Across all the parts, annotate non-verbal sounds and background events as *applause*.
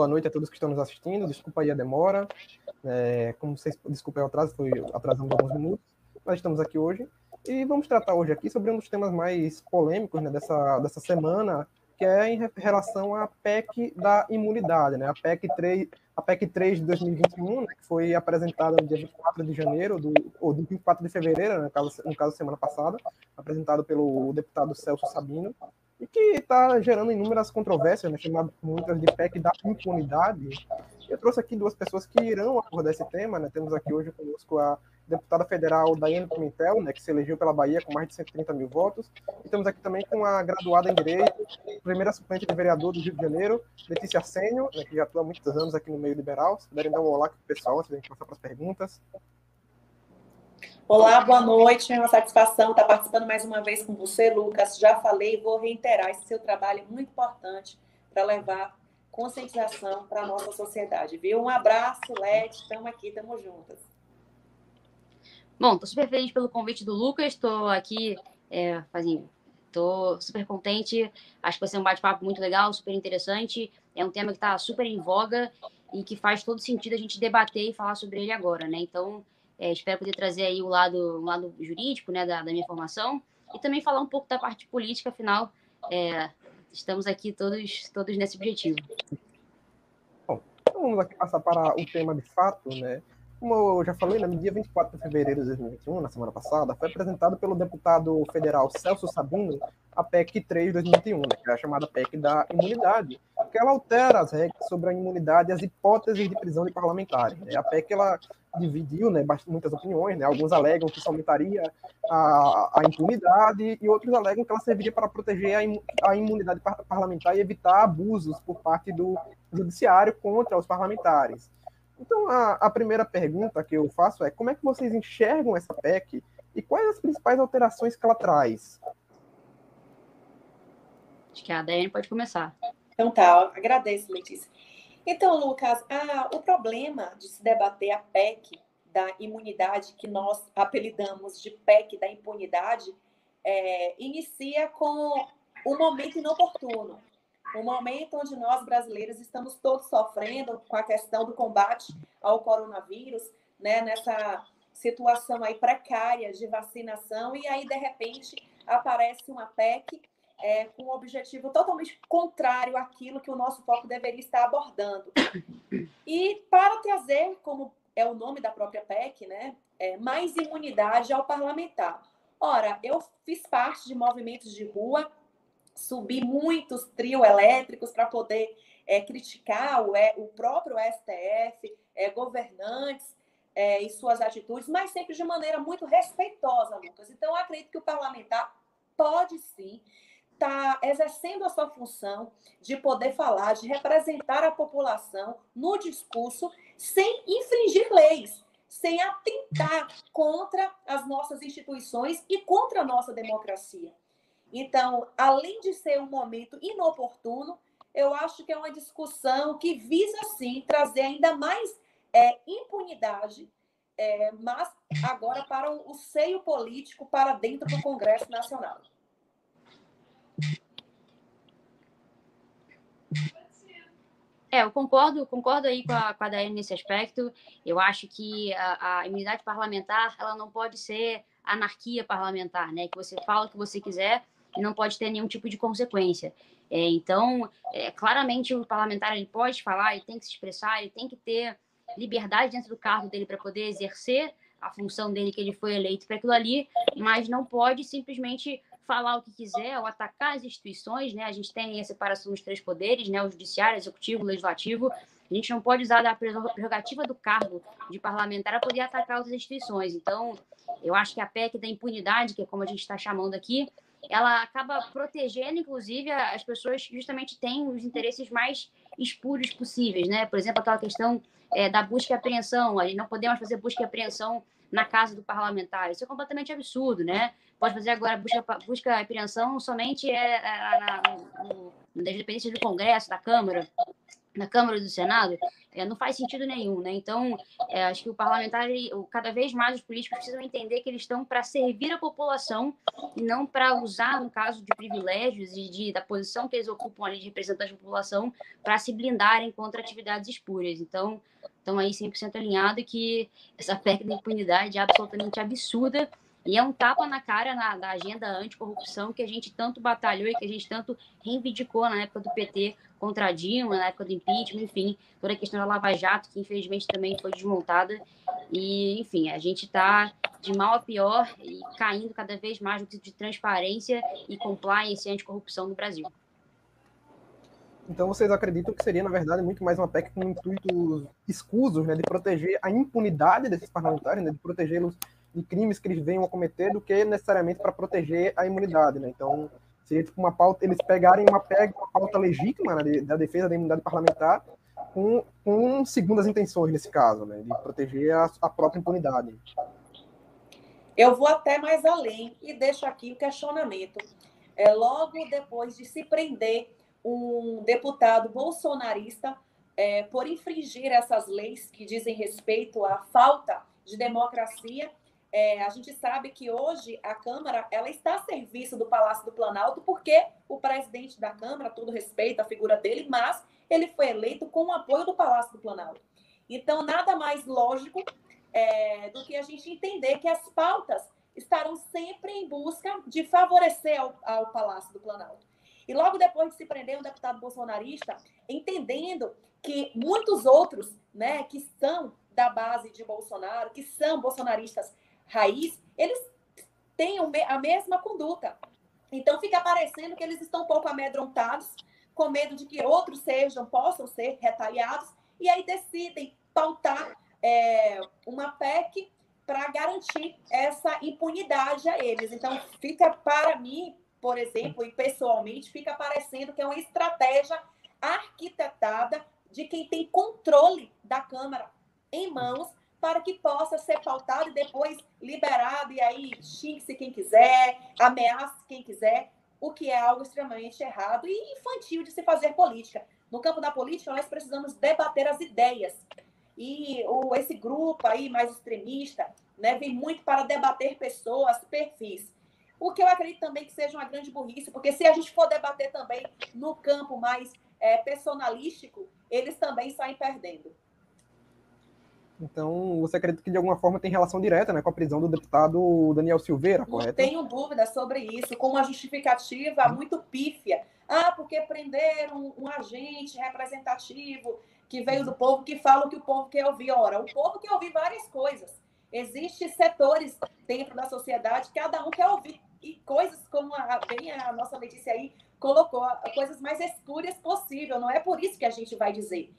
boa noite a todos que estão nos assistindo. Desculpa aí a demora. É, como vocês, desculpa o atraso, foi atrasando alguns minutos. Nós estamos aqui hoje e vamos tratar hoje aqui sobre um dos temas mais polêmicos né, dessa, dessa semana, que é em relação à PEC da imunidade, né? A PEC 3, a PEC 3 de 2021, né, que foi apresentada no dia 24 de janeiro, do, ou do 24 de fevereiro, né, no, caso, no caso semana passada, apresentada pelo deputado Celso Sabino, e que está gerando inúmeras controvérsias, né, chamado muitas de PEC da impunidade. Eu trouxe aqui duas pessoas que irão abordar esse tema, né? Temos aqui hoje conosco a deputada federal Daiane Pimentel, né, que se elegeu pela Bahia com mais de 130 mil votos. E estamos aqui também com a graduada em Direito, primeira suplente de vereador do Rio de Janeiro, Letícia Sênio, né, que já atua há muitos anos aqui no meio liberal. Se puderem dar um olá para o pessoal, antes da gente passar para as perguntas. Olá, boa noite. É uma satisfação estar participando mais uma vez com você, Lucas. Já falei e vou reiterar esse seu trabalho é muito importante para levar conscientização para a nossa sociedade, viu? Um abraço, Led, estamos aqui, estamos juntas. Bom, estou super feliz pelo convite do Lucas, estou aqui é, fazendo, estou super contente, acho que vai ser um bate-papo muito legal, super interessante, é um tema que está super em voga e que faz todo sentido a gente debater e falar sobre ele agora, né? Então, é, espero poder trazer aí o lado, o lado jurídico, né, da, da, minha formação e também falar um pouco da parte política, afinal, é, estamos aqui todos, todos nesse objetivo. Bom, então vamos aqui passar para o tema de fato, né? Como eu já falei, no dia 24 de fevereiro de 2021, na semana passada, foi apresentado pelo deputado federal Celso Sabino a PEC 3 de 2021, né, que é a chamada PEC da imunidade, que ela altera as regras sobre a imunidade e as hipóteses de prisão de parlamentares. Né? A PEC ela dividiu né, muitas opiniões, né? alguns alegam que isso aumentaria a, a impunidade e outros alegam que ela serviria para proteger a, a imunidade parlamentar e evitar abusos por parte do judiciário contra os parlamentares. Então, a, a, primeira pergunta que eu faço é como é que vocês enxergam essa PEC e quais as principais alterações que ela traz? Acho que a Daiane pode começar. Então tá, agradeço, Letícia. Então, Lucas, o problema de se debater a PEC da imunidade, que nós apelidamos de PEC da impunidade, é, inicia com o momento inoportuno. Um momento onde nós brasileiros estamos todos sofrendo com a questão do combate ao coronavírus, né, nessa situação aí precária de vacinação, e aí, de repente, aparece uma PEC é, com um objetivo totalmente contrário àquilo que o nosso foco deveria estar abordando. E para trazer, como é o nome da própria PEC, né, é, mais imunidade ao parlamentar. Ora, eu fiz parte de movimentos de rua subir muitos trio elétricos para poder é, criticar o, o próprio STF, é, governantes é, e suas atitudes, mas sempre de maneira muito respeitosa, Lucas. Então, acredito que o parlamentar pode sim estar tá exercendo a sua função de poder falar, de representar a população no discurso sem infringir leis, sem atentar contra as nossas instituições e contra a nossa democracia. Então, além de ser um momento inoportuno, eu acho que é uma discussão que visa, sim, trazer ainda mais é, impunidade, é, mas agora para o seio político, para dentro do Congresso Nacional. É, eu concordo, concordo aí com a, com a Daiane nesse aspecto. Eu acho que a, a, imunidade parlamentar ela não pode ser anarquia parlamentar, né? Que você fala o que você quiser, e não pode ter nenhum tipo de consequência. É, então, é, claramente o parlamentar ele pode falar, ele tem que se expressar, ele tem que ter liberdade dentro do cargo dele para poder exercer a função dele que ele foi eleito para aquilo ali, mas não pode simplesmente falar o que quiser ou atacar as instituições, né? A gente tem a separação dos três poderes, né? O judiciário, executivo, legislativo. A gente não pode usar da prerrogativa do cargo de parlamentar para poder atacar outras instituições. Então, eu acho que a PEC da impunidade, que é como a gente está chamando aqui, ela acaba protegendo, inclusive, as pessoas que justamente têm os interesses mais espúrios possíveis, né? Por exemplo, aquela questão é, da busca e apreensão, a gente não podemos fazer busca e apreensão na casa do parlamentar, isso é completamente absurdo, né? Pode fazer agora busca, busca e apreensão somente é, é, na, no, nas dependências do Congresso, da Câmara. na Câmara do Senado, é, não faz sentido nenhum, né? Então, é, acho que o parlamentar, ele, cada vez mais os políticos precisam entender que eles estão para servir a população e não para usar, no caso de privilégios e de, da posição que eles ocupam ali de representante da população, para se blindarem contra atividades espúrias. Então, estão aí 100% alinhado que essa *laughs* PEC da impunidade é absolutamente absurda e é um tapa na cara na, da agenda anticorrupção que a gente tanto batalhou e que a gente tanto reivindicou na época do PT contra a Dilma, na época do impeachment, enfim, toda a questão da Lava Jato, que infelizmente também foi desmontada. E, enfim, a gente está de mal a pior e caindo cada vez mais no de transparência e compliance e anticorrupção no Brasil. Então vocês acreditam que seria, na verdade, muito mais uma PEC com intuitos escusos, né, de proteger a impunidade desses parlamentares, né, de protegê-los de crimes que eles venham a cometer do que necessariamente para proteger a imunidade, né? Então, seria tipo uma pauta, eles pegarem uma, pega, uma pauta legítima né, da defesa da imunidade parlamentar com, com segundas intenções nesse caso, né? De proteger a, a própria impunidade. Eu vou até mais além e deixo aqui o questionamento. É, logo depois de se prender um deputado bolsonarista é, por infringir essas leis que dizem respeito à falta de democracia é, a gente sabe que hoje a Câmara ela está a serviço do Palácio do Planalto, porque o presidente da Câmara, todo respeito à figura dele, mas ele foi eleito com o apoio do Palácio do Planalto. Então, nada mais lógico é, do que a gente entender que as pautas estarão sempre em busca de favorecer ao, ao Palácio do Planalto. E logo depois de se prender um deputado bolsonarista, entendendo que muitos outros, né, que são da base de Bolsonaro, que são bolsonaristas raiz, eles têm a mesma conduta. Então fica parecendo que eles estão um pouco amedrontados, com medo de que outros sejam, possam ser retaliados, e aí decidem pautar é, uma PEC para garantir essa impunidade a eles. Então fica para mim, por exemplo, e pessoalmente, fica parecendo que é uma estratégia arquitetada de quem tem controle da Câmara em mãos para que possa ser pautado e depois liberado, e aí xingue-se quem quiser, ameace quem quiser, o que é algo extremamente errado e infantil de se fazer política. No campo da política, nós precisamos debater as ideias. E o, esse grupo aí mais extremista né, vem muito para debater pessoas, perfis. O que eu acredito também que seja uma grande burrice, porque se a gente for debater também no campo mais é, personalístico, eles também saem perdendo. Então, você acredita que de alguma forma tem relação direta né, com a prisão do deputado Daniel Silveira, correto? Não tenho dúvida sobre isso, com uma justificativa muito pífia. Ah, porque prenderam um, um agente representativo que veio do povo, que fala o que o povo quer ouvir. Ora, o povo quer ouvir várias coisas. Existem setores dentro da sociedade, cada um quer ouvir e coisas como a, bem a nossa Letícia aí colocou, coisas mais espúrias possível. Não é por isso que a gente vai dizer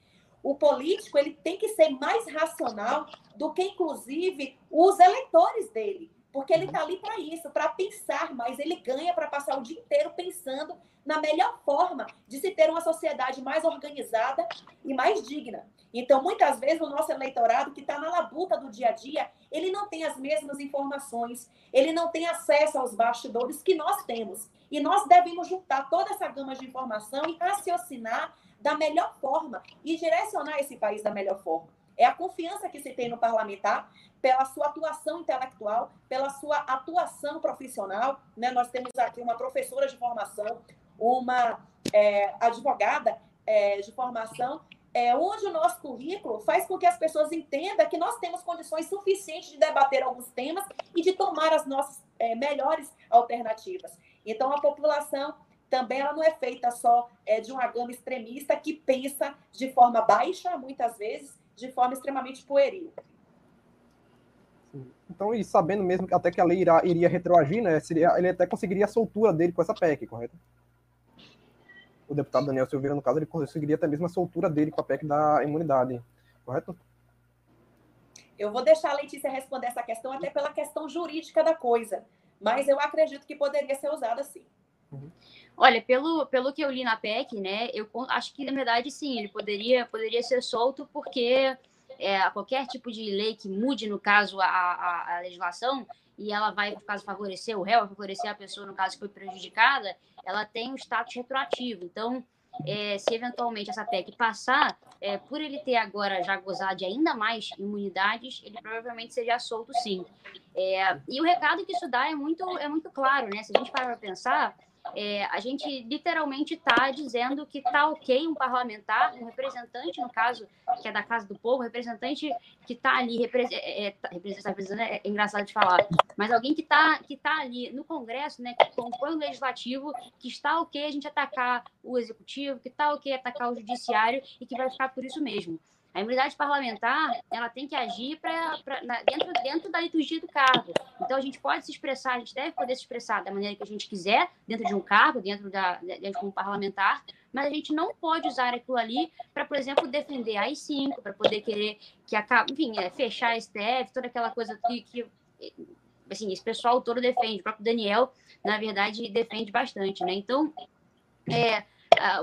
o político ele tem que ser mais racional do que, inclusive, os eleitores dele. Porque ele está ali para isso, para pensar mais. Ele ganha para passar o dia inteiro pensando na melhor forma de se ter uma sociedade mais organizada e mais digna. Então, muitas vezes, o nosso eleitorado, que está na labuta do dia a dia, ele não tem as mesmas informações, ele não tem acesso aos bastidores que nós temos. E nós devemos juntar toda essa gama de informação e raciocinar da melhor forma e direcionar esse país da melhor forma. É a confiança que se tem no parlamentar pela sua atuação intelectual, pela sua atuação profissional. Né? Nós temos aqui uma professora de formação, uma é, advogada é, de formação, é, onde o nosso currículo faz com que as pessoas entendam que nós temos condições suficientes de debater alguns temas e de tomar as nossas é, melhores alternativas. Então, a população também ela não é feita só é, de uma gama extremista que pensa de forma baixa, muitas vezes, de forma extremamente pueril. Então, e sabendo mesmo até que a lei irá, iria retroagir, né, seria, ele até conseguiria a soltura dele com essa PEC, correto? O deputado Daniel Silveira, no caso, ele conseguiria até mesmo a soltura dele com a PEC da imunidade, correto? Eu vou deixar a Letícia responder essa questão até pela questão jurídica da coisa, mas eu acredito que poderia ser usada sim. Olha, pelo, pelo que eu li na PEC, né, eu acho que, na verdade, sim, ele poderia, poderia ser solto porque é, qualquer tipo de lei que mude, no caso, a, a, a, legislação, e ela vai, no caso, favorecer o réu, favorecer a pessoa, no caso, que foi prejudicada, ela tem um status retroativo. Então, é, se eventualmente essa PEC passar, é, por ele ter agora já gozado de ainda mais imunidades, ele provavelmente seja solto sim. É, e o recado que isso dá é muito, é muito claro, né? Se a gente parar para pensar, é, a gente literalmente está dizendo que está ok um parlamentar, um representante, no caso, que é da Casa do Povo, representante que está ali, é, é, tá, é, é, engraçado de falar, mas alguém que está que tá ali no Congresso, né, que compõe o Legislativo, que está ok a gente atacar o Executivo, que está ok atacar o Judiciário e que vai ficar por isso mesmo. A imunidade parlamentar, ela tem que agir pra, pra, na, dentro, dentro da liturgia do cargo. Então, a gente pode se expressar, a gente deve poder se expressar da maneira que a gente quiser, dentro de um cargo, dentro, da, dentro de um parlamentar, mas a gente não pode usar aquilo ali para, por exemplo, defender a AI-5, para poder querer que acabe, enfim, é, fechar a STF, toda aquela coisa que, que assim, esse pessoal todo defende. O próprio Daniel, na verdade, defende bastante, né? Então, é,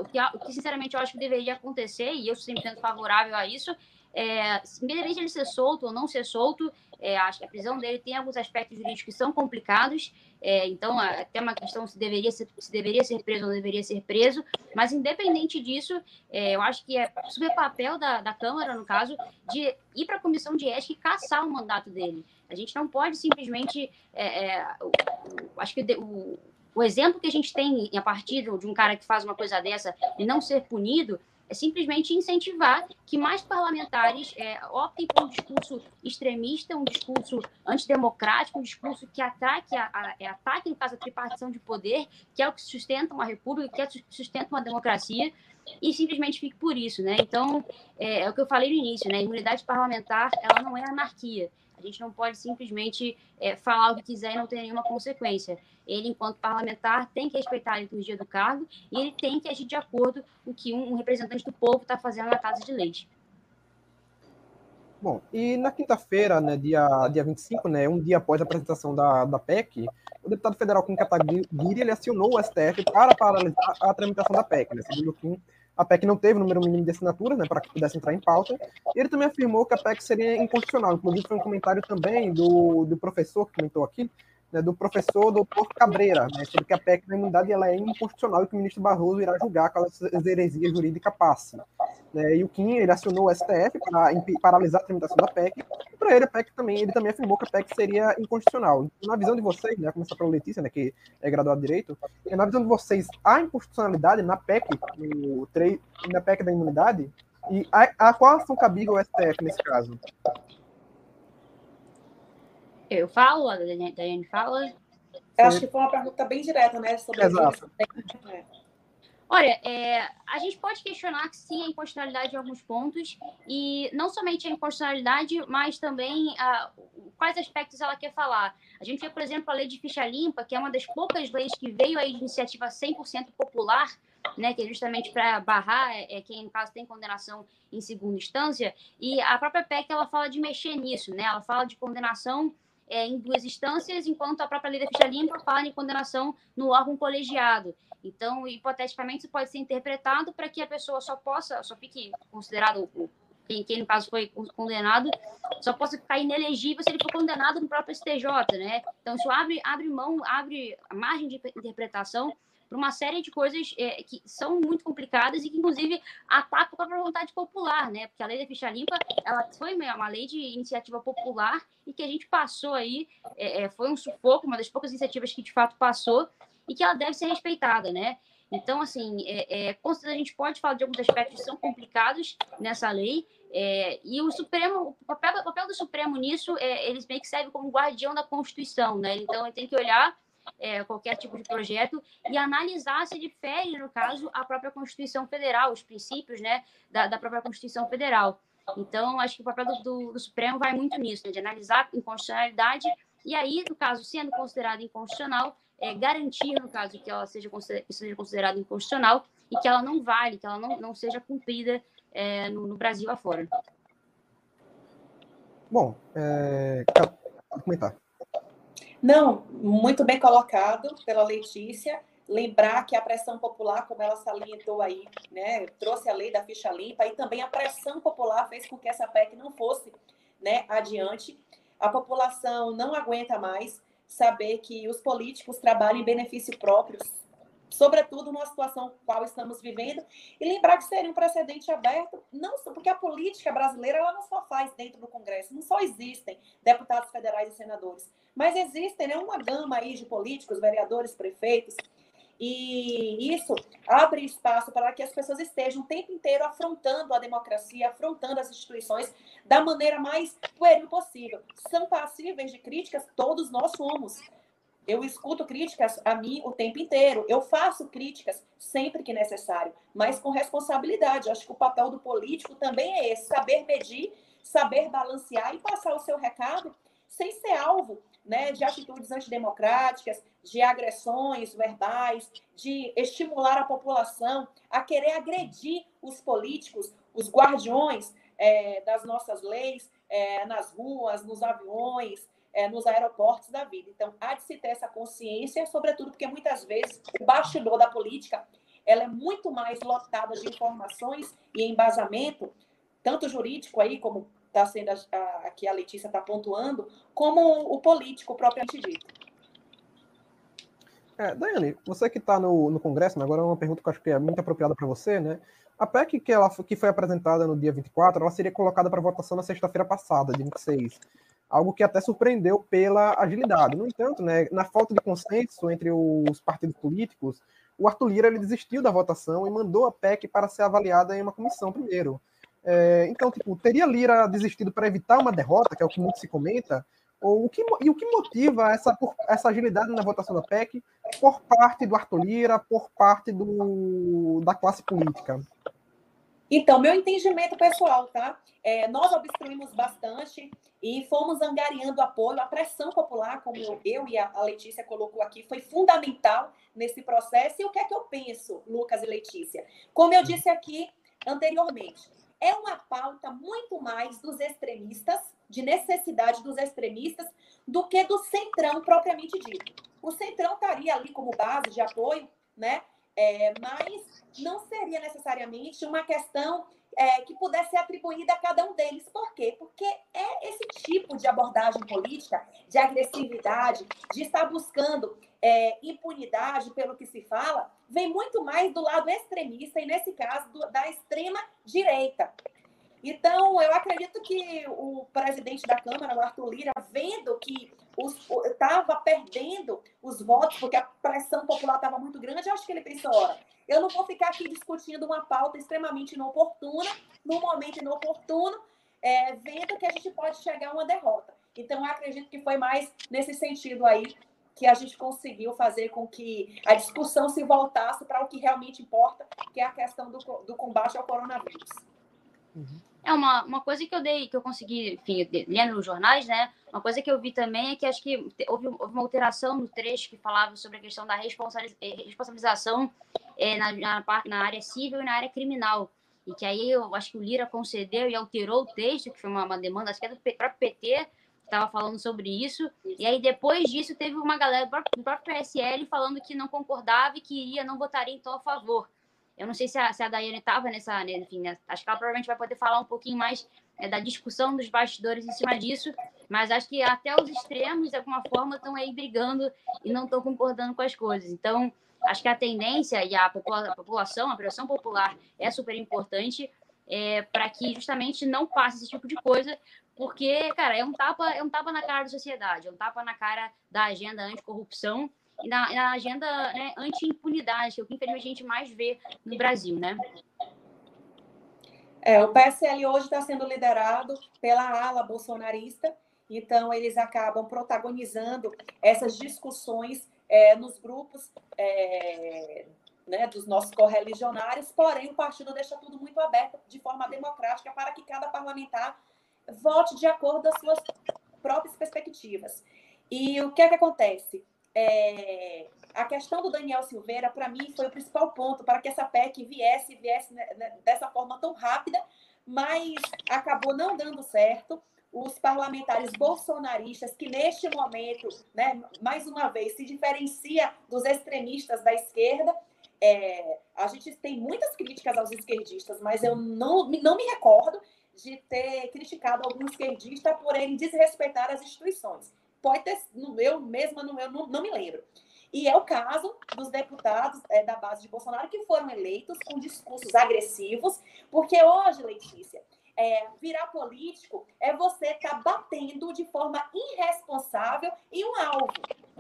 o, que, o que, sinceramente, eu acho que deveria acontecer, e eu sempre sendo favorável a isso, é, independente ele ser solto ou não ser solto, é, acho que a prisão dele tem alguns aspectos jurídicos que são complicados, é, então até uma questão se deveria ser, se deveria ser preso ou não deveria ser preso, mas independente disso, é, eu acho que é super papel da, da Câmara, no caso, de ir para a comissão de ética e caçar o mandato dele. A gente não pode simplesmente. É, é, acho que o, o exemplo que a gente tem a partir de um cara que faz uma coisa dessa e não ser punido é simplesmente incentivar que mais parlamentares é, optem por um discurso extremista, um discurso antidemocrático, um discurso que ataque, a, a, é, ataque no caso, a tripartição de poder, que é o que sustenta uma república, que é o que sustenta uma democracia, e simplesmente fique por isso, né? Então, é, é o que eu falei no início, né? A imunidade parlamentar, ela não é anarquia. A gente não pode simplesmente é, falar o que quiser e não ter nenhuma consequência. Ele, enquanto parlamentar, tem que respeitar a liturgia do cargo e ele tem que agir de acordo com o que um, representante do povo está fazendo na Casa de Leite. Bom, e na quinta-feira, né, dia, dia 25, né, um dia após a apresentação da, da PEC, o deputado federal Kim Kataguiri ele acionou o STF para paralisar a tramitação da PEC. Né, segundo o Kim, a PEC não teve o número mínimo de assinaturas, né, para que pudesse entrar em pauta. E ele também afirmou que a PEC seria inconstitucional. Inclusive, foi um comentário também do, do professor que comentou aqui, né, do professor doutor Cabreira, né, sobre que a PEC da imunidade ela é inconstitucional e que o ministro Barroso irá julgar caso essa heresia jurídica passe. Né, e o Kim ele acionou o STF para paralisar a tramitação da PEC, e para ele a PEC também, ele também afirmou que a PEC seria inconstitucional. Então, na visão de vocês, né, começar pela Letícia, né, que é graduada de Direito, na visão de vocês, há inconstitucionalidade na PEC, no, na PEC da imunidade? E a, a qual ação cabível o STF nesse caso? Eu falo, a Daiane fala. Eu acho que foi uma pergunta bem direta, né? Sobre Exato. É. Olha, é, a gente pode questionar que sim, a inconstitucionalidade em alguns pontos, e não somente a inconstitucionalidade, mas também a, quais aspectos ela quer falar. A gente vê, por exemplo, a lei de ficha limpa, que é uma das poucas leis que veio aí de iniciativa 100% popular, né, que é justamente para barrar é, é, quem, no caso, tem condenação em segunda instância, e a própria PEC ela fala de mexer nisso, né? ela fala de condenação é, em duas instâncias, enquanto a própria lei da ficha limpa fala em condenação no órgão colegiado. Então, hipoteticamente, isso pode ser interpretado para que a pessoa só possa, só fique considerado, quem, quem no caso foi condenado, só possa ficar inelegível se ele for condenado no próprio STJ, né? Então, isso abre, abre mão, abre margem de interpretação para uma série de coisas é, que são muito complicadas e que, inclusive, atacam a vontade popular, né? Porque a lei da ficha limpa, ela foi uma lei de iniciativa popular e que a gente passou aí, é, é, foi um sufoco, uma das poucas iniciativas que, de fato, passou e que ela deve ser respeitada, né? Então, assim, é, é, a gente pode falar de alguns aspectos que são complicados nessa lei, é, e o Supremo, o papel, o papel do Supremo nisso, é, eles meio que serve como guardião da Constituição, né? Então, ele tem que olhar é, qualquer tipo de projeto e analisar se ele fere, no caso, a própria Constituição Federal, os princípios né, da, da própria Constituição Federal. Então, acho que o papel do, do, do Supremo vai muito nisso, né, de analisar a inconstitucionalidade e aí, no caso, sendo considerada inconstitucional, é, garantir, no caso, que ela seja, seja considerada inconstitucional e que ela não vale, que ela não, não seja cumprida é, no, no, Brasil afora. Bom, é, comentar. Não, muito bem colocado pela Letícia. Lembrar que a pressão popular, como ela salientou aí, né, trouxe a lei da ficha limpa e também a pressão popular fez com que essa PEC não fosse né, adiante. A população não aguenta mais saber que os políticos trabalham em benefício próprio, sobretudo numa situação qual estamos vivendo, e lembrar que seria um precedente aberto, não só porque a política brasileira ela não só faz dentro do Congresso, não só existem deputados federais e senadores, mas existem né, uma gama aí de políticos, vereadores, prefeitos, e isso abre espaço para que as pessoas estejam o tempo inteiro afrontando a democracia, afrontando as instituições da maneira mais pueril possível. São passíveis de críticas? Todos nós somos. Eu escuto críticas a mim o tempo inteiro. Eu faço críticas sempre que necessário, mas com responsabilidade. Eu acho que o papel do político também é esse: saber medir, saber balancear e passar o seu recado sem ser alvo né, de atitudes antidemocráticas, de agressões verbais, de estimular a população a querer agredir os políticos, os guardiões é, das nossas leis, é, nas ruas, nos aviões, é, nos aeroportos da vida. Então, há de se ter essa consciência, sobretudo porque muitas vezes o bastidor da política ela é muito mais lotada de informações e embasamento, tanto jurídico aí, como está sendo a, a, aqui a Letícia está pontuando, como o político propriamente dito. É, Daiane, você que está no, no Congresso, né, agora é uma pergunta que eu acho que é muito apropriada para você, né? A PEC que, ela, que foi apresentada no dia 24, ela seria colocada para votação na sexta-feira passada, dia 26 algo que até surpreendeu pela agilidade. No entanto, né, na falta de consenso entre os partidos políticos, o Arthur Lira ele desistiu da votação e mandou a PEC para ser avaliada em uma comissão primeiro. É, então, tipo, teria Lira desistido para evitar uma derrota, que é o que muito se comenta, ou o que, e o que motiva essa, essa agilidade na votação da PEC por parte do Arthur Lira, por parte do, da classe política? Então, meu entendimento pessoal, tá? É, nós obstruímos bastante e fomos angariando apoio. A pressão popular, como eu e a Letícia colocou aqui, foi fundamental nesse processo. E o que é que eu penso, Lucas e Letícia? Como eu disse aqui anteriormente, é uma pauta muito mais dos extremistas, de necessidade dos extremistas, do que do centrão propriamente dito. O centrão estaria ali como base de apoio, né? É, mas não seria necessariamente uma questão é, que pudesse ser atribuída a cada um deles. Por quê? Porque é esse tipo de abordagem política, de agressividade, de estar buscando é, impunidade pelo que se fala, vem muito mais do lado extremista, e nesse caso, do, da extrema direita. Então, eu acredito que o presidente da Câmara, o Arthur Lira, vendo que estava perdendo os votos, porque a pressão popular estava muito grande, acho que ele pensou, ora, eu não vou ficar aqui discutindo uma pauta extremamente inoportuna, num momento inoportuno, é, vendo que a gente pode chegar a uma derrota. Então, eu acredito que foi mais nesse sentido aí que a gente conseguiu fazer com que a discussão se voltasse para o que realmente importa, que é a questão do, do combate ao coronavírus. Uhum. É uma, uma coisa que eu dei, que eu consegui, enfim, lendo nos jornais, né? Uma coisa que eu vi também é que acho que houve, houve uma alteração no trecho que falava sobre a questão da eh, responsabilização é, na, na, na área civil e na área criminal. E que aí eu acho que o Lira concedeu e alterou o texto, que foi uma, uma demanda, acho que é do próprio PT, estava falando sobre isso. E aí, depois disso, teve uma galera do próprio PSL falando que não concordava e que iria, não votaria então a favor. Eu não sei se a, se a Daiane estava nessa, né, enfim, né, acho que ela provavelmente vai poder falar um pouquinho mais né, da discussão dos bastidores em cima disso, mas acho que até os extremos, de alguma forma, estão aí brigando e não estão concordando com as coisas. Então, acho que a tendência e a população, a pressão popular é super importante é, para que justamente não passe esse tipo de coisa, porque, cara, é um tapa, é um tapa na cara da sociedade, é um tapa na cara da agenda anticorrupção e na, na agenda né, anti-impunidade, que é o que infelizmente a gente mais vê no Brasil, né? É, o PSL hoje está sendo liderado pela ala bolsonarista, então eles acabam protagonizando essas discussões é, nos grupos é, né, dos nossos correligionários, porém o partido deixa tudo muito aberto de forma democrática para que cada parlamentar vote de acordo com as suas próprias perspectivas. E o que é que acontece? É, a questão do Daniel Silveira, para mim, foi o principal ponto para que essa PEC viesse, viesse né, né, dessa forma tão rápida, mas acabou não dando certo. Os parlamentares bolsonaristas, que neste momento, né, mais uma vez, se diferencia dos extremistas da esquerda, é, a gente tem muitas críticas aos esquerdistas, mas eu não, não me recordo de ter criticado algum esquerdista por ele desrespeitar as instituições. Pode ter, eu mesma não, eu não, não me lembro. E é o caso dos deputados é, da base de Bolsonaro que foram eleitos com discursos agressivos, porque hoje, Letícia, é, virar político é você estar tá batendo de forma irresponsável em um alvo.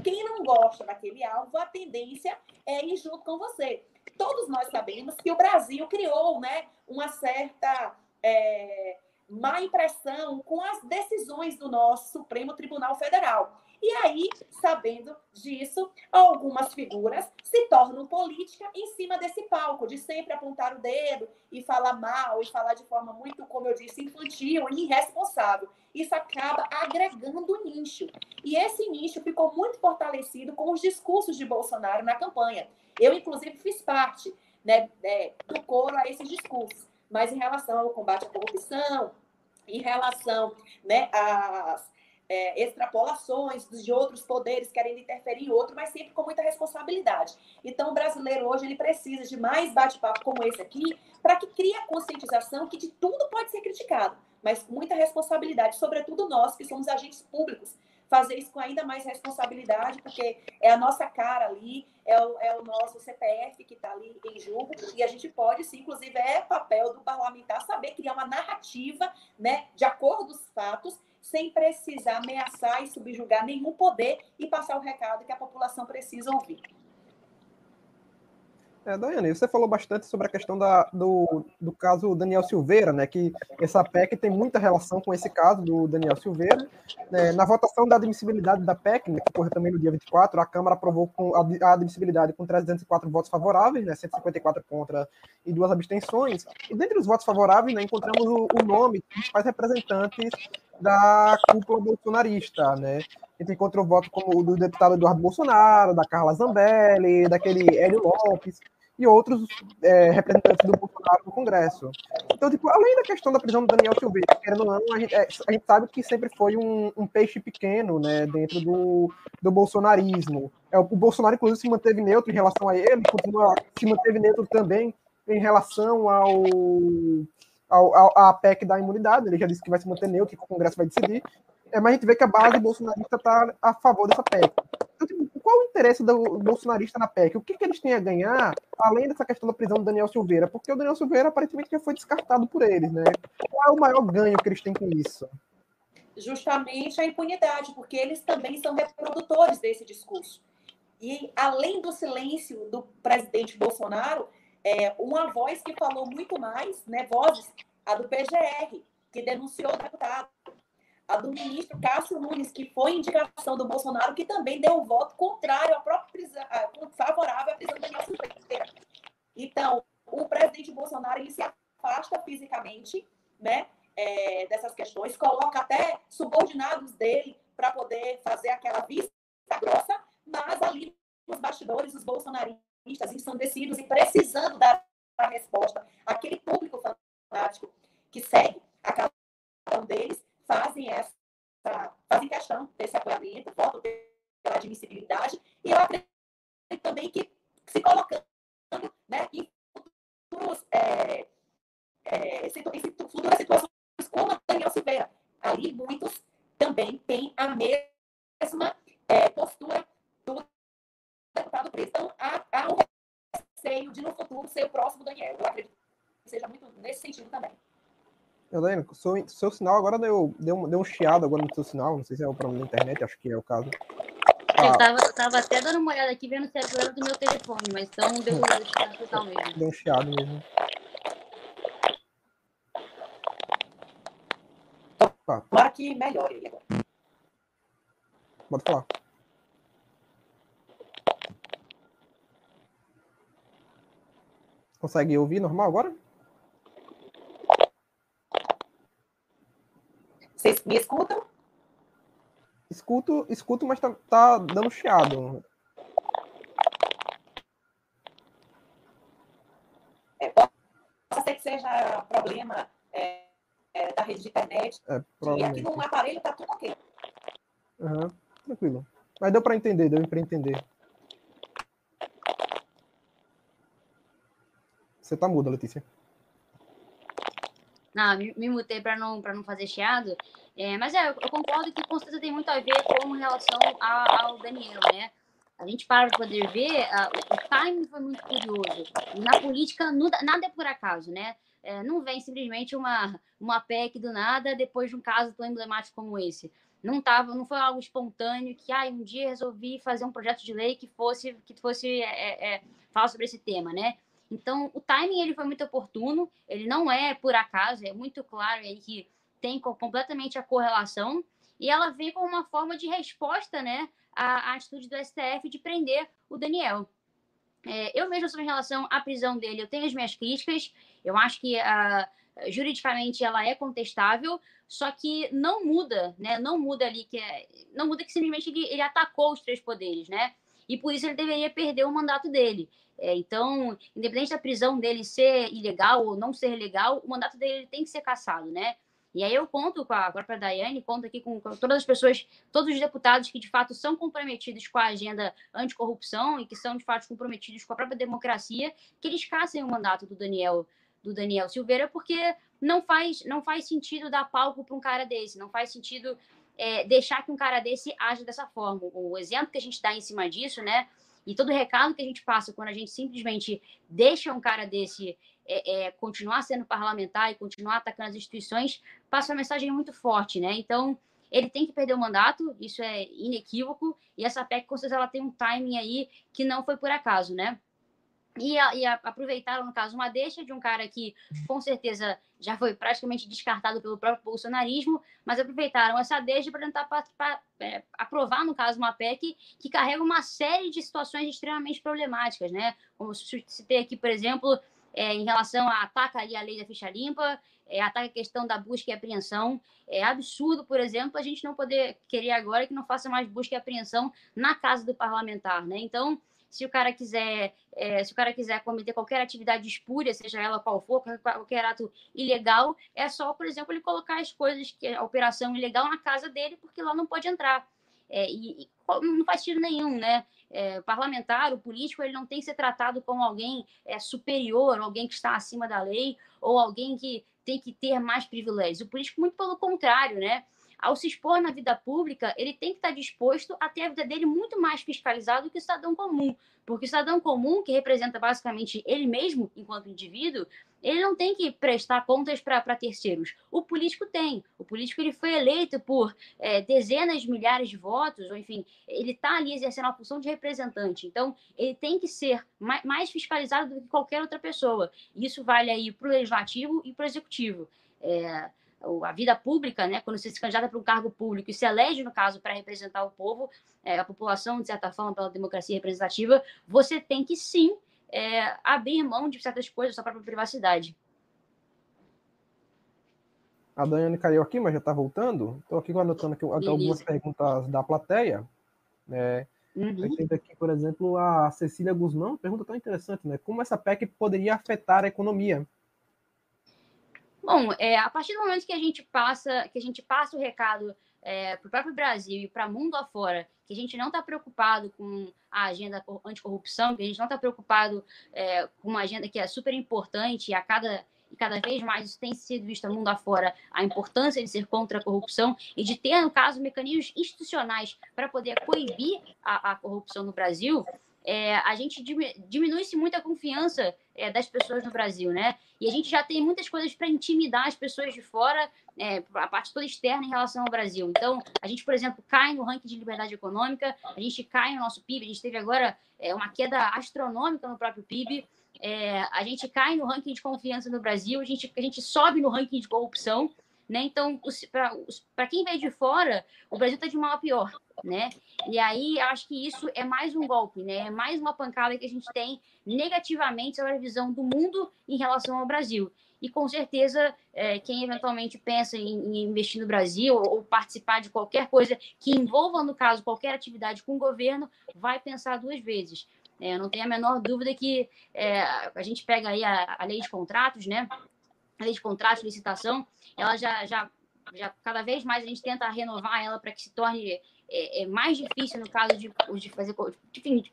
Quem não gosta daquele alvo, a tendência é ir junto com você. Todos nós sabemos que o Brasil criou né, uma certa é, má impressão com as decisões do nosso Supremo Tribunal Federal. E aí, sabendo disso, algumas figuras se tornam política em cima desse palco, de sempre apontar o dedo e falar mal, e falar de forma muito, como eu disse, infantil e irresponsável. Isso acaba agregando nicho. E esse nicho ficou muito fortalecido com os discursos de Bolsonaro na campanha. Eu, inclusive, fiz parte né, é, do coro a esses discursos. Mas em relação ao combate à corrupção, em relação né, às é, extrapolações de outros poderes querendo interferir em outro, mas sempre com muita responsabilidade. Então, o brasileiro hoje ele precisa de mais bate-papo como esse aqui, para que crie a conscientização que de tudo pode ser criticado, mas com muita responsabilidade, sobretudo nós que somos agentes públicos, fazer isso com ainda mais responsabilidade, porque é a nossa cara ali, é o, é o nosso CPF que está ali em jogo, e a gente pode, sim, inclusive é papel do parlamentar saber criar uma narrativa, né, de acordo com os fatos, sem precisar ameaçar e subjugar nenhum poder e passar o recado que a população precisa ouvir. É, Daiane, você falou bastante sobre a questão da, do, do caso Daniel Silveira, né? Que essa PEC tem muita relação com esse caso do Daniel Silveira. Né, na votação da admissibilidade da PEC, né, que ocorreu também no dia 24, a Câmara aprovou com a, admissibilidade com 304 votos favoráveis, né? 154 contra e duas abstenções. E dentre os votos favoráveis, né, encontramos o, o nome dos principais representantes da cúpula bolsonarista, né? A gente encontrou voto como o do deputado Eduardo Bolsonaro, da Carla Zambelli, daquele Hélio Lopes e outros é, representantes do Bolsonaro no Congresso. Então, tipo, além da questão da prisão do Daniel Silveira, querendo ou não, a gente, é, a gente sabe que sempre foi um, um, peixe pequeno, né, dentro do, do bolsonarismo. É, o Bolsonaro, inclusive, se manteve neutro em relação a ele, continua, se manteve neutro também em relação ao, ao, ao, à PEC da imunidade, ele já disse que vai se manter neutro, que o Congresso vai decidir, é, mas a gente vê que a base bolsonarista está a favor dessa PEC. Então, tipo, qual o interesse do bolsonarista na PEC? O que, que eles têm a ganhar, além dessa questão da prisão do Daniel Silveira? Porque o Daniel Silveira aparentemente já foi descartado por eles, né? Qual é o maior ganho que eles têm com isso? Justamente a impunidade, porque eles também são reprodutores desse discurso. E além do silêncio do presidente Bolsonaro, é, uma voz que falou muito mais, né, vozes, a do PGR, que denunciou o deputado, a do ministro Cássio Nunes, que foi indicação do Bolsonaro, que também deu voto contrário à própria prisão, favorável à prisão Daniel Silveira. Então, o presidente Bolsonaro ele se afasta fisicamente, né, é, dessas questões, coloca até subordinados dele para poder fazer aquela vista grossa, mas ali nos bastidores os bolsonaristas ensandecidos e precisando dar a resposta àquele público fanático que segue a cada um deles, fazem essa fazem questão desse apoiamento, votam pela admissibilidade, e eu acredito também que se colocando né, em futuros, é, é, futuras situações como a Daniel Silveira. Ali muitos também têm a mesma é, postura do deputado preso. Então, há, há um receio de no futuro ser o próximo Daniel. Eu acredito que seja muito nesse sentido também. Helena, seu, seu sinal agora deu, deu, deu um chiado agora no seu sinal, não sei se é o problema da internet, acho que é o caso. Ah. Eu tava, tava até dando uma olhada aqui, vendo se é problema do meu telefone, mas então deu um chiado total mesmo. Deu um chiado mesmo. Tá. Tomara que melhore agora. Pode falar. Consegue ouvir normal agora? Vocês me escutam? Escuto, escuto, mas tá, tá dando chiado. É, pode ser que seja problema é, é, da rede de internet. É, e aqui no aparelho tá tudo ok. Uhum, tranquilo. Mas deu para entender, deu para entender. Você tá muda, Letícia. Não, me, mutei para não, não fazer chiado. É, mas é, eu, concordo que com certeza tem muito a ver com relação a, ao Daniel, né? a gente para para poder ver, uh, o timing foi muito curioso. Na política, nada é por acaso, né? É, não vem simplesmente uma, uma PEC do nada depois de um caso tão emblemático como esse. Não tava, não foi algo espontâneo que ah, um dia resolvi fazer um projeto de lei que fosse que fosse é, é, falar sobre esse tema, né? Então o timing ele foi muito oportuno, ele não é por acaso, é muito claro aí que tem completamente a correlação e ela vem como uma forma de resposta, né, à, à atitude do STF de prender o Daniel. É, eu mesmo, sobre relação à prisão dele, eu tenho as minhas críticas. Eu acho que uh, juridicamente ela é contestável, só que não muda, né? Não muda ali que é, não muda que simplesmente ele, ele atacou os três poderes, né? E por isso ele deveria perder o mandato dele. É, então, independente da prisão dele ser ilegal ou não ser legal, o mandato dele tem que ser cassado, né? E aí eu conto com a própria Daiane, conto aqui com, todas as pessoas, todos os deputados que de fato são comprometidos com a agenda anticorrupção e que são de fato comprometidos com a própria democracia, que eles caçem o mandato do Daniel do Daniel Silveira, porque não faz não faz sentido dar palco para um cara desse, não faz sentido é, deixar que um cara desse age dessa forma. O exemplo que a gente dá em cima disso, né? E todo recado que a gente passa quando a gente simplesmente deixa um cara desse é, é, continuar sendo parlamentar e continuar atacando as instituições, passa uma mensagem muito forte, né? Então, ele tem que perder o mandato, isso é inequívoco, e essa PEC, com certeza, ela tem um timing aí que não foi por acaso, né? E, e aproveitaram, no caso, uma deixa de um cara que, com certeza, já foi praticamente descartado pelo próprio bolsonarismo, mas aproveitaram essa deixa para tentar pra, pra, é, aprovar, no caso, uma PEC que carrega uma série de situações extremamente problemáticas, né? Como citei aqui, por exemplo, é, em relação a ataca ali a lei da ficha limpa, é, ataca a questão da busca e apreensão. É absurdo, por exemplo, a gente não poder querer agora que não faça mais busca e apreensão na casa do parlamentar, né? Então, se o cara quiser, é, se o cara quiser cometer qualquer atividade espúria, seja ela qual for, qualquer ato ilegal, é só, por exemplo, ele colocar as coisas, que a operação ilegal na casa dele, porque lá não pode entrar. É, e, e, não faz sentido nenhum, né? É, parlamentar, o político, ele não tem que ser tratado como alguém é, superior, alguém que está acima da lei, ou alguém que tem que ter mais privilégios. O político, muito pelo contrário, né? Ao se expor na vida pública, ele tem que estar disposto a ter a vida dele muito mais fiscalizada do que o cidadão comum. Porque o cidadão comum, que representa basicamente ele mesmo enquanto indivíduo, ele não tem que prestar contas para terceiros. O político tem. O político ele foi eleito por é, dezenas de milhares de votos, ou enfim, ele está ali exercendo a função de representante. Então, ele tem que ser mais, mais fiscalizado do que qualquer outra pessoa. Isso vale aí para o legislativo e para o executivo. É, a vida pública, né, quando você se candidata para um cargo público e se elege, no caso, para representar o povo, é, a população, de certa forma, pela democracia representativa, você tem que sim é, abrir mão de certas coisas só para privacidade. A Daiane caiu aqui, mas já está voltando. Estou aqui anotando aqui algumas perguntas da plateia. Né? Uhum. Aqui, por exemplo, a Cecília Guzmão, pergunta tão interessante, né? Como essa PEC poderia afetar a economia? Bom, é, a partir do momento que a gente passa, que a gente passa o recado é, para o próprio Brasil e para o mundo afora, que a gente não está preocupado com a agenda anticorrupção, que a gente não está preocupado é, com uma agenda que é super importante e a cada e cada vez mais isso tem sido visto no mundo afora, a importância de ser contra a corrupção e de ter, no caso, mecanismos institucionais para poder coibir a, a corrupção no Brasil, é, a gente diminui-se muito a confiança é, das pessoas no Brasil, né? E a gente já tem muitas coisas para intimidar as pessoas de fora, é, a parte toda externa em relação ao Brasil. Então, a gente, por exemplo, cai no ranking de liberdade econômica, a gente cai no nosso PIB, a gente teve agora é, uma queda astronômica no próprio PIB, é, a gente cai no ranking de confiança no Brasil, a gente, a gente sobe no ranking de corrupção. Né? Então, para quem veio de fora, o Brasil está de mal a pior, né? E aí, acho que isso é mais um golpe, né? É mais uma pancada que a gente tem negativamente sobre a visão do mundo em relação ao Brasil. E com certeza, é, quem eventualmente pensa em, em, investir no Brasil ou, participar de qualquer coisa que envolva, no caso, qualquer atividade com o governo, vai pensar duas vezes. É, eu não tenho a menor dúvida que é, a gente pega aí a, a lei de contratos, né? A lei de contratos, licitação, ela já, já, já cada vez mais a gente tenta renovar ela para que se torne é, é, mais difícil no caso de, de fazer, enfim,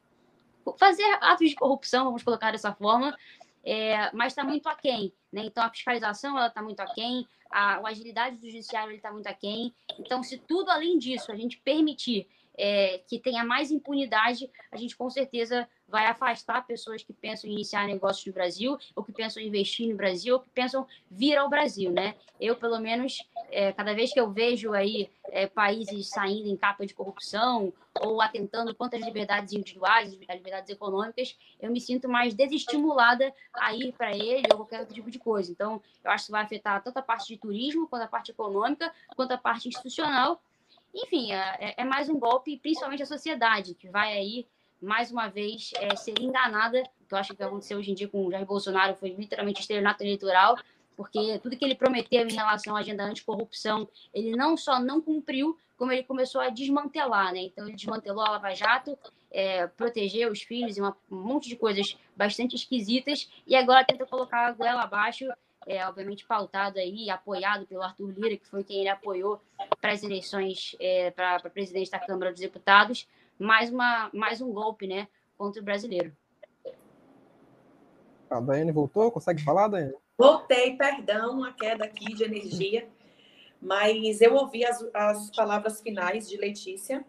fazer atos de corrupção, vamos colocar dessa forma, é, mas está muito aquém. né? Então a fiscalização está muito aquém, a, a agilidade do judiciário está muito aquém. Então, se tudo além disso a gente permitir é, que tenha mais impunidade, a gente com certeza vai afastar pessoas que pensam em iniciar negócios no Brasil, ou que pensam em investir no Brasil, ou que pensam vir ao Brasil, né? Eu, pelo menos, é, cada vez que eu vejo aí é, países saindo em capa de corrupção ou atentando contra as liberdades individuais, as liberdades econômicas, eu me sinto mais desestimulada a ir para ele ou qualquer outro tipo de coisa. Então, eu acho que vai afetar tanto a parte de turismo, quanto a parte econômica, quanto a parte institucional. Enfim, é, é mais um golpe, principalmente a sociedade, que vai aí mais uma vez, é, ser enganada, que eu acho que aconteceu hoje em dia com o Jair Bolsonaro foi literalmente estelionato eleitoral, porque tudo que ele prometeu em relação à agenda anticorrupção, ele não só não cumpriu, como ele começou a desmantelar, né? Então, ele desmantelou a Lava Jato, é, protegeu os filhos e um monte de coisas bastante esquisitas, e agora tenta colocar a goela abaixo, é, obviamente pautado aí, apoiado pelo Arthur Lira, que foi quem ele apoiou para as eleições é, para presidente da Câmara dos Deputados, mais, uma, mais um golpe né, contra o brasileiro. A Daiane voltou? Consegue falar, Daiane? Voltei, perdão, a queda aqui de energia, mas eu ouvi as, as palavras finais de Letícia,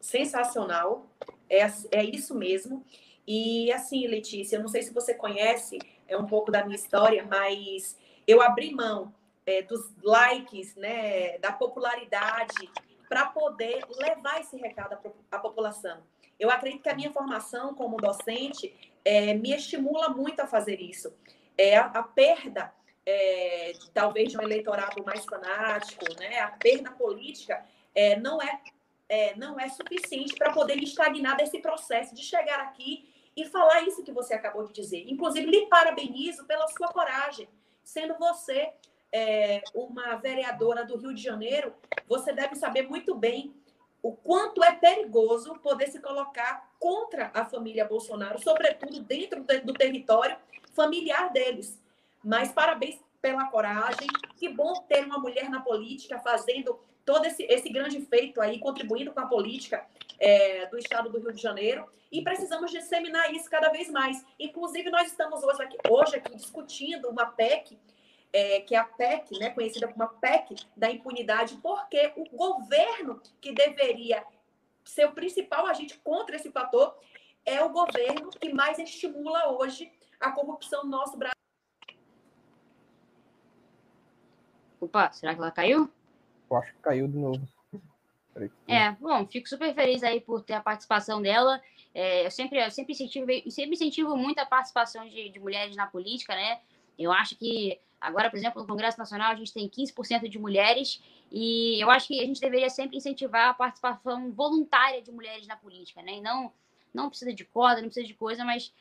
sensacional, é, é isso mesmo. E assim, Letícia, eu não sei se você conhece é um pouco da minha história, mas eu abri mão é, dos likes, né, da popularidade, para poder levar esse recado à população. Eu acredito que a minha formação como docente é, me estimula muito a fazer isso. É, a, a perda, é, talvez, de um eleitorado mais fanático, né? a perda política, é, não, é, é, não é suficiente para poder me estagnar desse processo de chegar aqui e falar isso que você acabou de dizer. Inclusive, lhe parabenizo pela sua coragem, sendo você é, uma vereadora do Rio de Janeiro, você deve saber muito bem o quanto é perigoso poder se colocar contra a família Bolsonaro, sobretudo dentro do território familiar deles. Mas parabéns pela coragem. Que bom ter uma mulher na política fazendo todo esse, esse grande feito aí, contribuindo com a política é, do estado do Rio de Janeiro. E precisamos disseminar isso cada vez mais. Inclusive, nós estamos hoje aqui, hoje aqui discutindo uma PEC é, que é a PEC, né, conhecida como a PEC da impunidade, porque o governo que deveria ser o principal agente contra esse fator é o governo que mais estimula hoje a corrupção no nosso Brasil. Opa, será que ela caiu? Eu acho que caiu de novo. É, bom, fico super feliz aí por ter a participação dela. É, eu sempre, eu sempre incentivo, sempre incentivo muito a participação de, de mulheres na política, né? Eu acho que Agora, por exemplo, no Congresso Nacional, a gente tem 15% de mulheres e eu acho que a gente deveria sempre incentivar a participação voluntária de mulheres na política, né? E não, não precisa de cota, não precisa de coisa, mas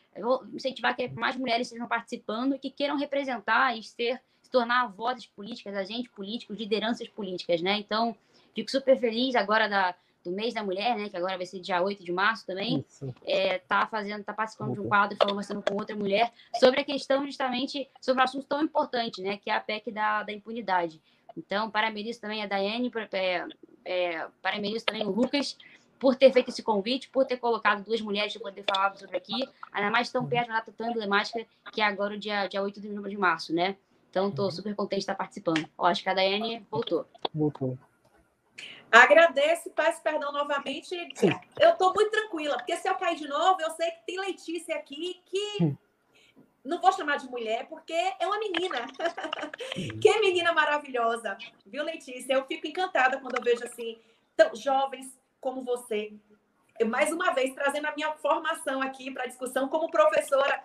incentivar que mais mulheres estejam participando e que queiram representar e ser, se tornar vozes políticas, agentes políticos, lideranças políticas, né? Então, fico super feliz agora da, do mês da mulher, né? Que agora vai ser dia 8 de março também. É, tá fazendo, tá participando de um quadro falando com outra mulher sobre a questão justamente sobre um assunto tão importante, né? Que é a PEC da, da impunidade. Então, parabenizo também a Daiane, é, é, parabenizo também o Lucas por ter feito esse convite, por ter colocado duas mulheres para poder falar sobre aqui, ainda mais tão perto de uma data tão emblemática que é agora o dia, dia 8 de março, né? Então, estou super contente de estar participando. Ó, acho que a Daiane voltou. Voltou. Agradeço, peço perdão novamente. Eu estou muito tranquila, porque se eu cair de novo, eu sei que tem Letícia aqui que. Não vou chamar de mulher, porque é uma menina. que menina maravilhosa. Viu, Letícia? Eu fico encantada quando eu vejo assim, tão jovens como você. Eu, mais uma vez, trazendo a minha formação aqui para a discussão como professora.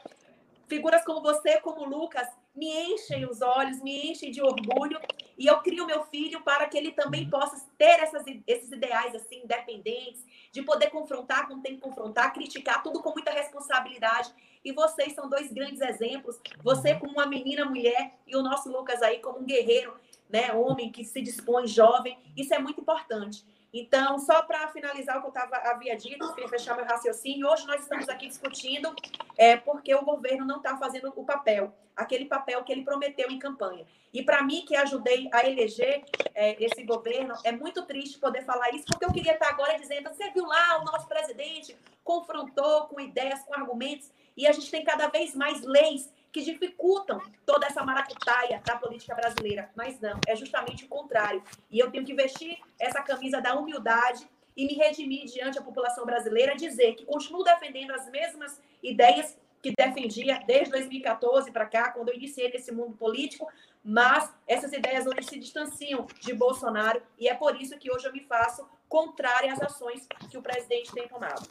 Figuras como você, como Lucas, me enchem os olhos, me enchem de orgulho e eu crio meu filho para que ele também possa ter essas, esses ideais assim independentes, de poder confrontar quando tem que confrontar, criticar tudo com muita responsabilidade. E vocês são dois grandes exemplos. Você como uma menina mulher e o nosso Lucas aí como um guerreiro, né, homem que se dispõe jovem. Isso é muito importante. Então, só para finalizar o que eu tava, havia dito, queria fechar meu raciocínio, hoje nós estamos aqui discutindo é, porque o governo não está fazendo o papel, aquele papel que ele prometeu em campanha. E para mim, que ajudei a eleger é, esse governo, é muito triste poder falar isso, porque eu queria estar agora dizendo: você viu lá, o nosso presidente confrontou com ideias, com argumentos, e a gente tem cada vez mais leis que dificultam toda essa maracutaia da política brasileira. Mas não, é justamente o contrário. E eu tenho que vestir essa camisa da humildade e me redimir diante da população brasileira, dizer que continuo defendendo as mesmas ideias que defendia desde 2014 para cá, quando eu iniciei nesse mundo político, mas essas ideias hoje se distanciam de Bolsonaro e é por isso que hoje eu me faço contrária às ações que o presidente tem tomado.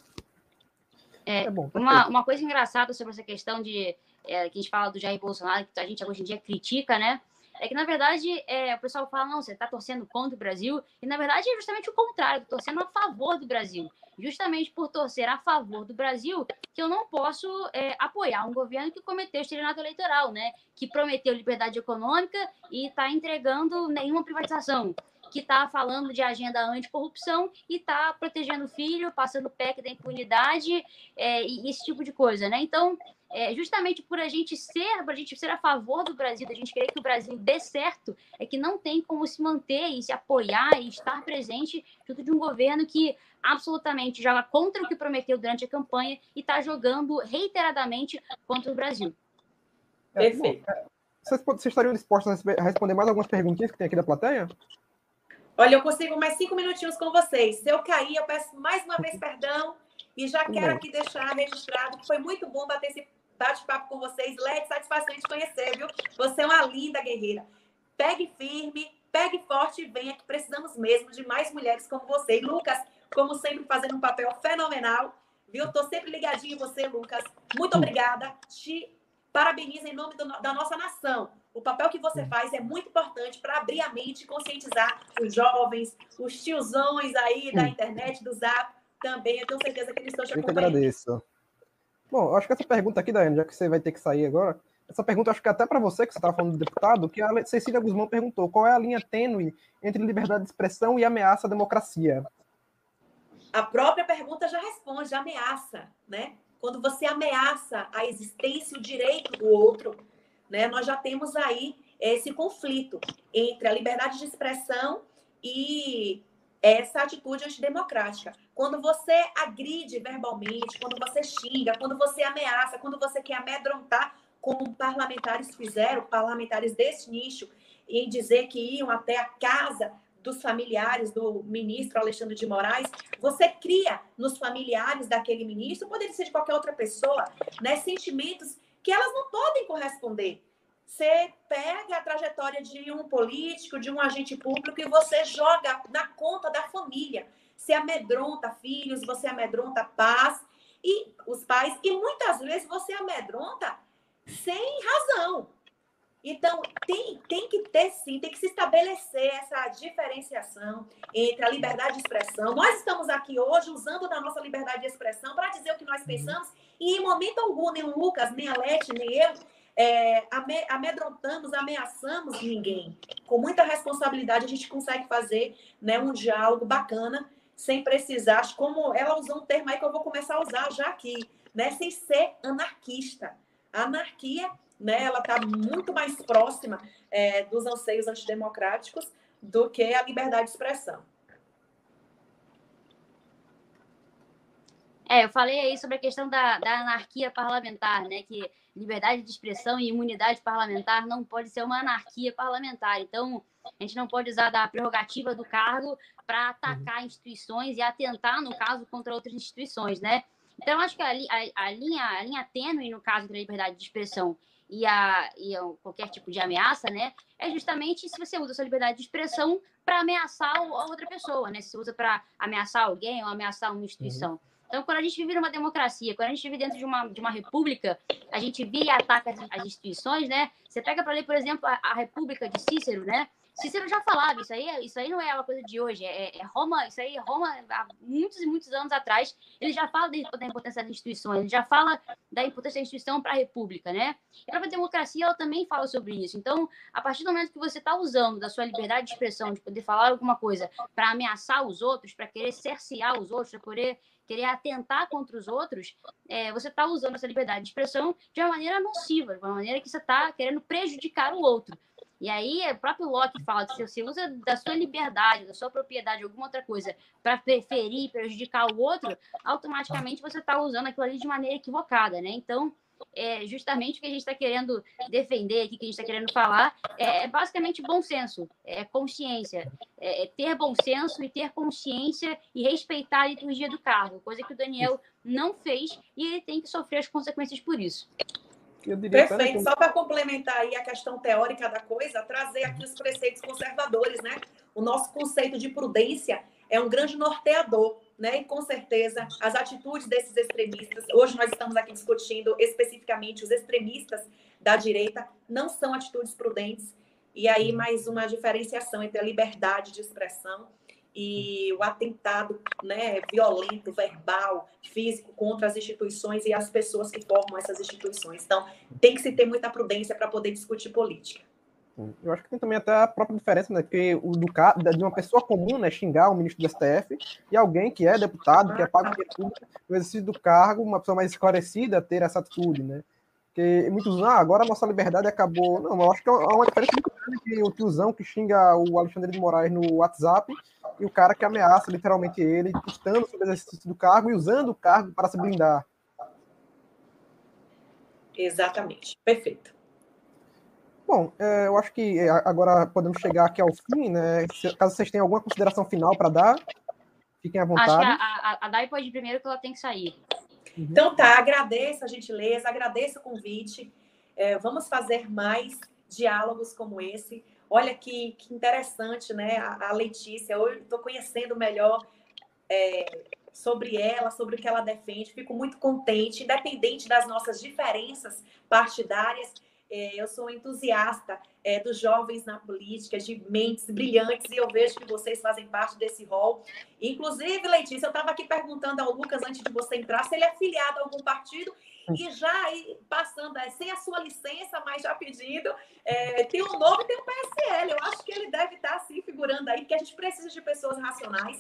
É, é bom, uma, uma coisa engraçada sobre essa questão de é, que a gente fala do Jair Bolsonaro, que a gente hoje em dia critica, né? É que, na verdade, é, o pessoal fala, não, você está torcendo contra o Brasil, e na verdade é justamente o contrário, torcendo a favor do Brasil. Justamente por torcer a favor do Brasil, que eu não posso é, apoiar um governo que cometeu estelionato eleitoral, né? Que prometeu liberdade econômica e está entregando nenhuma privatização que está falando de agenda anticorrupção e está protegendo o filho, passando PEC da impunidade é, e esse tipo de coisa, né? Então, é, justamente por a gente ser, por a gente ser a favor do Brasil, a gente querer que o Brasil dê certo, é que não tem como se manter e se apoiar e estar presente junto de um governo que absolutamente joga contra o que prometeu durante a campanha e está jogando reiteradamente contra o Brasil. É, Perfeito. É, vocês, vocês estariam dispostos a responder mais algumas perguntinhas que tem aqui da plateia? Olha, eu consigo mais cinco minutinhos com vocês. Se eu cair, eu peço mais uma vez perdão e já quero aqui deixar registrado que foi muito bom bater esse bate-papo com vocês. Led, satisfação de conhecer, viu? Você é uma linda guerreira. Pegue firme, pegue forte e venha, que precisamos mesmo de mais mulheres como você. E Lucas, como sempre, fazendo um papel fenomenal, viu? Tô sempre ligadinho em você, Lucas. Muito obrigada. Te parabenizo em nome do, da nossa nação. O papel que você faz é muito importante para abrir a mente e conscientizar os jovens, os tiozões aí da internet, do Zap também. Eu tenho certeza que eles estão te acompanhando. Eu que agradeço. Bom, acho que essa pergunta aqui, Daiane, já que você vai ter que sair agora, essa pergunta acho que é até para você, que você estava falando do deputado, que a Cecília Guzmão perguntou qual é a linha tênue entre liberdade de expressão e ameaça à democracia. A própria pergunta já responde, ameaça, né? Quando você ameaça a existência e o direito do outro, né? Nós já temos aí esse conflito entre a liberdade de expressão e essa atitude antidemocrática. Quando você agride verbalmente, quando você xinga, quando você ameaça, quando você quer amedrontar, como parlamentares fizeram, parlamentares desse nicho, em dizer que iam até a casa dos familiares do ministro Alexandre de Moraes, você cria nos familiares daquele ministro, poderia ser de qualquer outra pessoa, né, sentimentos que elas não podem corresponder. Você pega a trajetória de um político, de um agente público e você joga na conta da família. Você amedronta filhos, você amedronta paz e os pais e muitas vezes você amedronta sem razão. Então, tem, tem que ter sim, tem que se estabelecer essa diferenciação entre a liberdade de expressão. Nós estamos aqui hoje usando da nossa liberdade de expressão para dizer o que nós uhum. pensamos, e em momento algum, nem o Lucas, nem a Lete, nem eu, é, amedrontamos, ameaçamos ninguém. Com muita responsabilidade, a gente consegue fazer né, um diálogo bacana, sem precisar, como ela usou um termo aí que eu vou começar a usar já aqui, né, sem ser anarquista. A anarquia, né, ela está muito mais próxima é, dos anseios antidemocráticos do que a liberdade de expressão. É, eu falei aí sobre a questão da, da anarquia parlamentar, né? Que liberdade de expressão e imunidade parlamentar não pode ser uma anarquia parlamentar. Então, a gente não pode usar da prerrogativa do cargo para atacar uhum. instituições e atentar, no caso, contra outras instituições, né? Então, acho que a, a, a linha, a linha tênue, no caso da liberdade de expressão e, a, e a qualquer tipo de ameaça, né? É justamente se você usa a sua liberdade de expressão para ameaçar a outra pessoa, né? Se você usa para ameaçar alguém ou ameaçar uma instituição. Uhum. Então, quando a gente vive numa democracia, quando a gente vive dentro de uma, de uma república, a gente via e ataca as, instituições, né? Você pega para ler, por exemplo, a, a República de Cícero, né? Cícero já falava, isso aí, isso aí não é uma coisa de hoje, é, é Roma, isso aí, Roma, há muitos e muitos anos atrás, ele já fala da importância das instituições, ele já fala da importância da instituição para a república, né? E a própria democracia, ela também fala sobre isso. Então, a partir do momento que você está usando da sua liberdade de expressão, de poder falar alguma coisa para ameaçar os outros, para querer cercear os outros, para querer querer atentar contra os outros, é, você está usando essa liberdade de expressão de uma maneira nociva, de uma maneira que você está querendo prejudicar o outro. E aí, o próprio Locke fala que se você usa da sua liberdade, da sua propriedade, alguma outra coisa, para preferir, prejudicar o outro, automaticamente você está usando aquilo ali de maneira equivocada, né? Então, é, justamente o que a gente está querendo defender aqui, que a gente está querendo falar, é, é, basicamente bom senso, é consciência. É, é, ter bom senso e ter consciência e respeitar a liturgia do cargo, coisa que o Daniel não fez e ele tem que sofrer as consequências por isso. Perfeito. Só para complementar aí a questão teórica da coisa, trazer aqui os preceitos conservadores, né? O nosso conceito de prudência é um grande norteador né? E com certeza as atitudes desses extremistas, hoje nós estamos aqui discutindo especificamente os extremistas da direita, não são atitudes prudentes. E aí mais uma diferenciação entre a liberdade de expressão e o atentado né, violento, verbal, físico contra as instituições e as pessoas que formam essas instituições. Então, tem que se ter muita prudência para poder discutir política. Eu acho que tem também até a própria diferença, né? Porque o do, de uma pessoa comum, né, xingar o ministro do STF e alguém que é deputado, que é pago de tudo, no exercício do cargo, uma pessoa mais esclarecida ter essa atitude, né? Porque muitos ah, agora a nossa liberdade acabou. Não, eu acho que há uma diferença muito grande entre o tiozão que xinga o Alexandre de Moraes no WhatsApp e o cara que ameaça literalmente ele, custando sobre o exercício do cargo e usando o cargo para se blindar. Exatamente, perfeito. Bom, é, eu acho que é, agora podemos chegar aqui ao fim, né? Se, caso vocês tenham alguma consideração final para dar, fiquem à vontade. Acho que a, a, a Dai pode ir primeiro que ela tem que sair. Uhum. Então tá, agradeço a gentileza, agradeço o convite. É, vamos fazer mais diálogos como esse. Olha que, que interessante, né? A, a Letícia, eu estou conhecendo melhor é, sobre ela, sobre o que ela defende. Fico muito contente, independente das nossas diferenças partidárias é, eu sou entusiasta é, dos jovens na política, de mentes brilhantes, e eu vejo que vocês fazem parte desse rol. Inclusive, Letícia, eu estava aqui perguntando ao Lucas, antes de você entrar, se ele é filiado a algum partido, e já passando, sem a sua licença, mas já pedindo, é, tem um nome e tem um PSL. Eu acho que ele deve estar, assim, figurando aí, porque a gente precisa de pessoas racionais,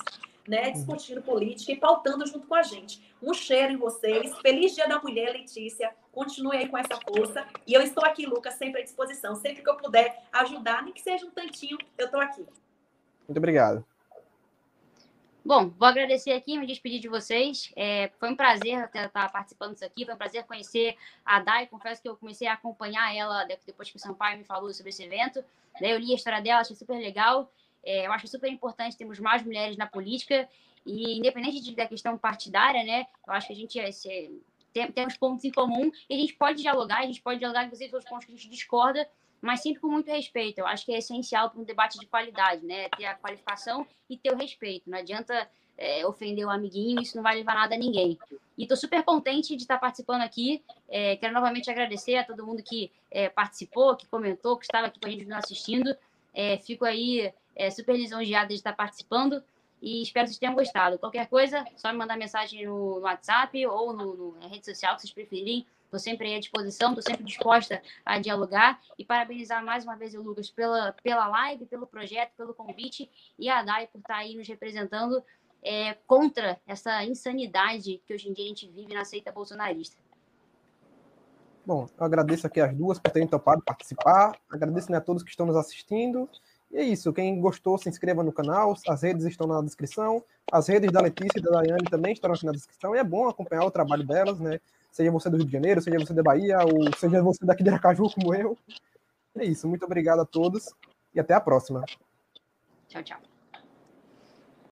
né, discutindo política e pautando junto com a gente. Um cheiro em vocês. Feliz Dia da Mulher, Letícia. Continue aí com essa força. E eu estou aqui, Lucas, sempre à disposição. Sempre que eu puder ajudar, nem que seja um tantinho, eu estou aqui. Muito obrigado. Bom, vou agradecer aqui, me despedir de vocês. É, foi um prazer estar participando disso aqui, foi um prazer conhecer a Dai. Confesso que eu comecei a acompanhar ela depois que o Sampaio me falou sobre esse evento. Daí eu li a história dela, achei super legal. É, eu acho super importante termos mais mulheres na política e independente de, da questão partidária, né? Eu acho que a gente é, se, tem, temos pontos em comum e a gente pode dialogar, a gente pode dialogar inclusive os pontos que a gente discorda, mas sempre com muito respeito. Eu acho que é essencial para um debate de qualidade, né? Ter a qualificação e ter o respeito. Não adianta é, ofender o amiguinho, isso não vai levar nada a ninguém. E estou super contente de estar participando aqui. É, quero novamente agradecer a todo mundo que é, participou, que comentou, que estava aqui com a gente nos assistindo. É, fico aí é, super lisonjeada de estar participando e espero que vocês tenham gostado. Qualquer coisa, só me mandar mensagem no, no WhatsApp ou no, no, na rede social que vocês preferirem. Estou sempre à disposição, estou sempre disposta a dialogar e parabenizar mais uma vez o Lucas pela, pela live, pelo projeto, pelo convite e a Dai por estar aí nos representando é, contra essa insanidade que hoje em dia a gente vive na seita bolsonarista. Bom, eu agradeço aqui as duas por terem topado participar, agradeço né, a todos que estão nos assistindo e é isso. Quem gostou, se inscreva no canal. As redes estão na descrição. As redes da Letícia e da Daiane também estarão aqui na descrição. E é bom acompanhar o trabalho delas, né? Seja você do Rio de Janeiro, seja você da Bahia, ou seja você daqui de Aracaju, como eu. É isso. Muito obrigado a todos e até a próxima. Tchau, tchau.